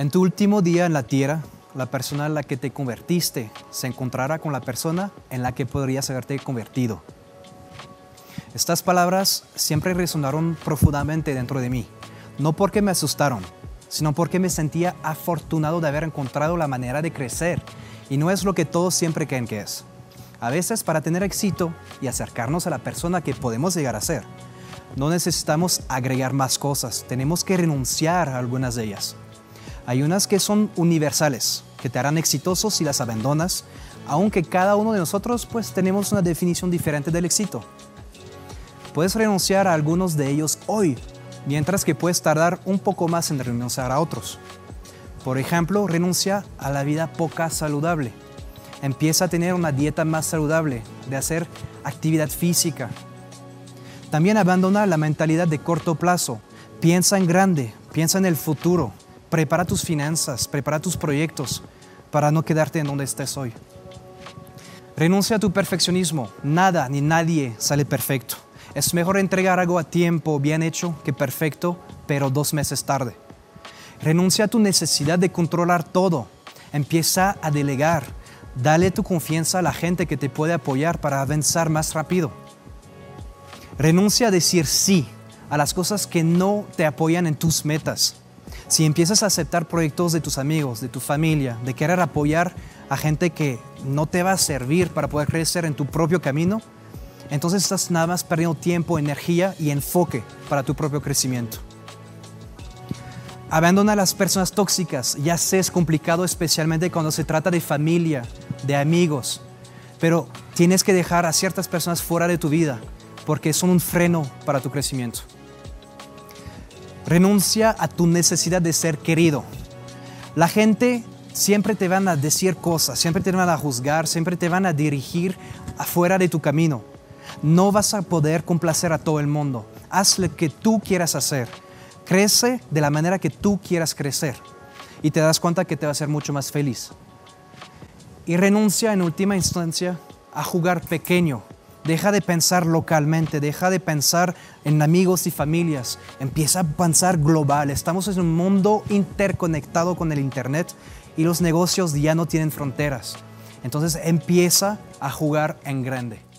En tu último día en la tierra, la persona en la que te convertiste se encontrará con la persona en la que podrías haberte convertido. Estas palabras siempre resonaron profundamente dentro de mí, no porque me asustaron, sino porque me sentía afortunado de haber encontrado la manera de crecer, y no es lo que todos siempre creen que es. A veces para tener éxito y acercarnos a la persona que podemos llegar a ser, no necesitamos agregar más cosas, tenemos que renunciar a algunas de ellas. Hay unas que son universales, que te harán exitoso si las abandonas, aunque cada uno de nosotros pues tenemos una definición diferente del éxito. Puedes renunciar a algunos de ellos hoy, mientras que puedes tardar un poco más en renunciar a otros. Por ejemplo, renuncia a la vida poca saludable. Empieza a tener una dieta más saludable, de hacer actividad física. También abandona la mentalidad de corto plazo. Piensa en grande, piensa en el futuro. Prepara tus finanzas, prepara tus proyectos para no quedarte en donde estés hoy. Renuncia a tu perfeccionismo. Nada ni nadie sale perfecto. Es mejor entregar algo a tiempo bien hecho que perfecto, pero dos meses tarde. Renuncia a tu necesidad de controlar todo. Empieza a delegar. Dale tu confianza a la gente que te puede apoyar para avanzar más rápido. Renuncia a decir sí a las cosas que no te apoyan en tus metas. Si empiezas a aceptar proyectos de tus amigos, de tu familia, de querer apoyar a gente que no te va a servir para poder crecer en tu propio camino, entonces estás nada más perdiendo tiempo, energía y enfoque para tu propio crecimiento. Abandona a las personas tóxicas. Ya sé, es complicado especialmente cuando se trata de familia, de amigos, pero tienes que dejar a ciertas personas fuera de tu vida porque son un freno para tu crecimiento. Renuncia a tu necesidad de ser querido. La gente siempre te van a decir cosas, siempre te van a juzgar, siempre te van a dirigir afuera de tu camino. No vas a poder complacer a todo el mundo. Haz lo que tú quieras hacer. Crece de la manera que tú quieras crecer y te das cuenta que te va a hacer mucho más feliz. Y renuncia en última instancia a jugar pequeño. Deja de pensar localmente, deja de pensar en amigos y familias, empieza a pensar global. Estamos en un mundo interconectado con el Internet y los negocios ya no tienen fronteras. Entonces empieza a jugar en grande.